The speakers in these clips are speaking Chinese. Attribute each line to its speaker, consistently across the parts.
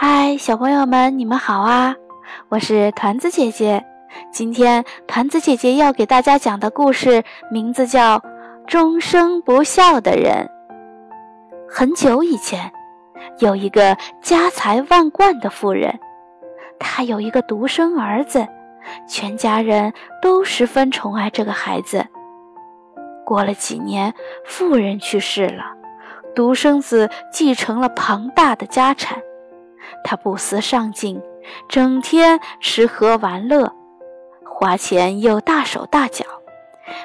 Speaker 1: 嗨，小朋友们，你们好啊！我是团子姐姐。今天团子姐姐要给大家讲的故事名字叫《终生不孝的人》。很久以前，有一个家财万贯的妇人，她有一个独生儿子，全家人都十分宠爱这个孩子。过了几年，妇人去世了，独生子继承了庞大的家产。他不思上进，整天吃喝玩乐，花钱又大手大脚，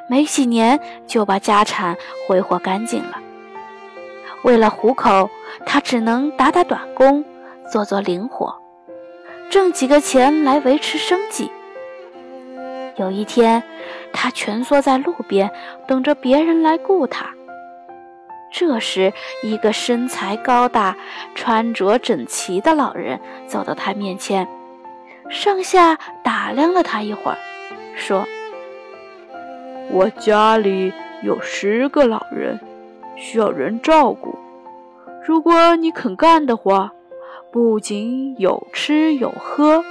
Speaker 1: 没几年就把家产挥霍干净了。为了糊口，他只能打打短工，做做零活，挣几个钱来维持生计。有一天，他蜷缩在路边，等着别人来雇他。这时，一个身材高大、穿着整齐的老人走到他面前，上下打量了他一会儿，说：“
Speaker 2: 我家里有十个老人，需要人照顾。如果你肯干的话，不仅有吃有喝，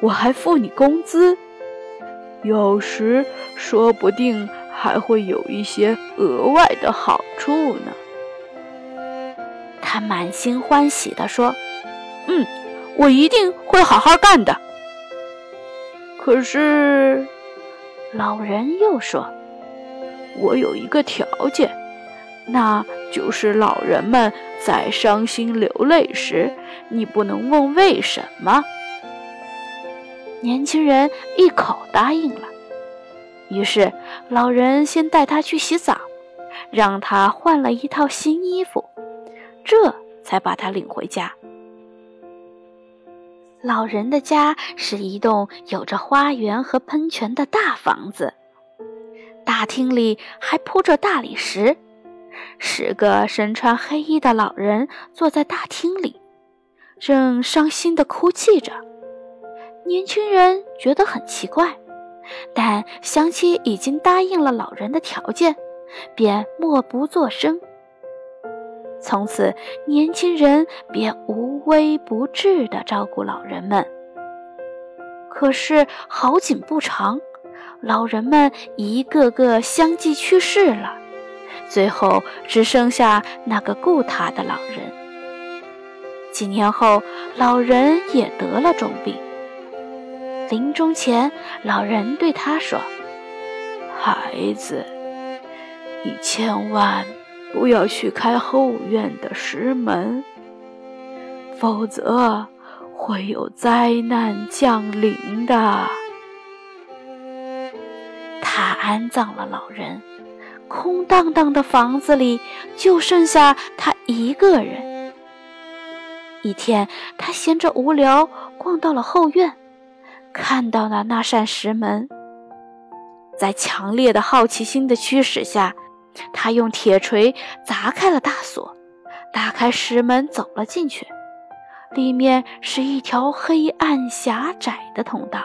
Speaker 2: 我还付你工资。有时说不定……”还会有一些额外的好处呢。
Speaker 1: 他满心欢喜地说：“
Speaker 2: 嗯，我一定会好好干的。”可是，
Speaker 1: 老人又说：“
Speaker 2: 我有一个条件，那就是老人们在伤心流泪时，你不能问为什么。”
Speaker 1: 年轻人一口答应了。于是，老人先带他去洗澡，让他换了一套新衣服，这才把他领回家。老人的家是一栋有着花园和喷泉的大房子，大厅里还铺着大理石。十个身穿黑衣的老人坐在大厅里，正伤心地哭泣着。年轻人觉得很奇怪。但乡亲已经答应了老人的条件，便默不作声。从此，年轻人便无微不至地照顾老人们。可是好景不长，老人们一个个相继去世了，最后只剩下那个顾他的老人。几年后，老人也得了重病。临终前，老人对他说：“
Speaker 2: 孩子，你千万不要去开后院的石门，否则会有灾难降临的。”
Speaker 1: 他安葬了老人，空荡荡的房子里就剩下他一个人。一天，他闲着无聊，逛到了后院。看到了那扇石门，在强烈的好奇心的驱使下，他用铁锤砸开了大锁，打开石门走了进去。里面是一条黑暗狭窄的通道，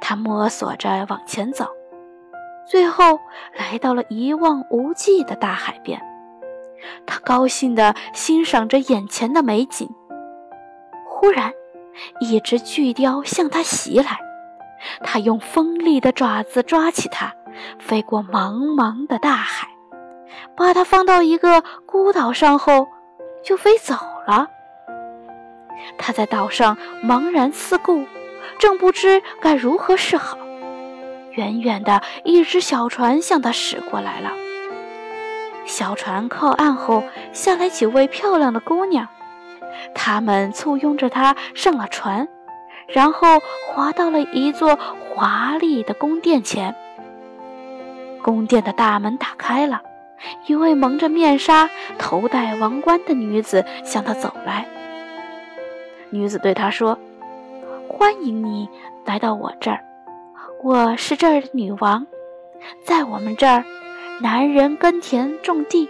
Speaker 1: 他摸索着往前走，最后来到了一望无际的大海边。他高兴地欣赏着眼前的美景，忽然。一只巨雕向他袭来，他用锋利的爪子抓起它，飞过茫茫的大海，把它放到一个孤岛上后，就飞走了。他在岛上茫然四顾，正不知该如何是好。远远的一只小船向他驶过来了，小船靠岸后，下来几位漂亮的姑娘。他们簇拥着他上了船，然后划到了一座华丽的宫殿前。宫殿的大门打开了，一位蒙着面纱、头戴王冠的女子向他走来。女子对他说：“欢迎你来到我这儿，我是这儿的女王。在我们这儿，男人耕田种地，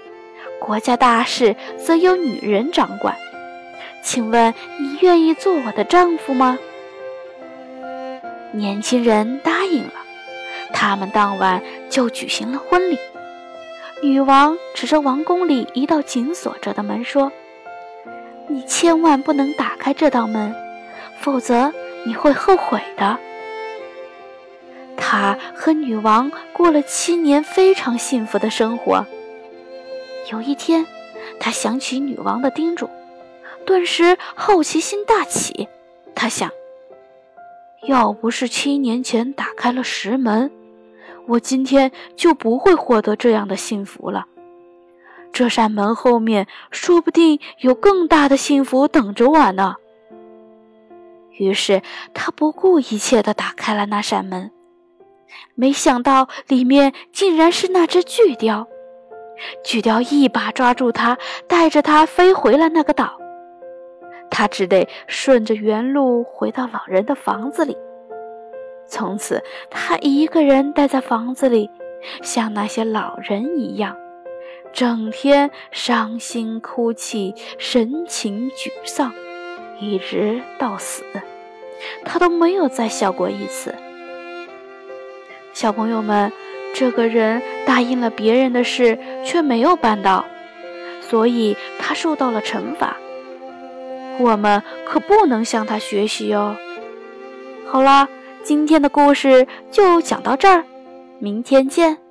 Speaker 1: 国家大事则由女人掌管。”请问你愿意做我的丈夫吗？年轻人答应了。他们当晚就举行了婚礼。女王指着王宫里一道紧锁着的门说：“你千万不能打开这道门，否则你会后悔的。”他和女王过了七年非常幸福的生活。有一天，他想起女王的叮嘱，顿时好奇心大起。他想：要不是七年前打开了石门，我今天就不会获得这样的幸福了。这扇门后面说不定有更大的幸福等着我呢。于是，他不顾一切地打开了那扇门。没想到里面竟然是那只巨雕，巨雕一把抓住他，带着他飞回了那个岛。他只得顺着原路回到老人的房子里。从此，他一个人待在房子里，像那些老人一样，整天伤心哭泣，神情沮丧，一直到死，他都没有再笑过一次。小朋友们，这个人答应了别人的事，却没有办到，所以他受到了惩罚。我们可不能向他学习哦。好了，今天的故事就讲到这儿，明天见。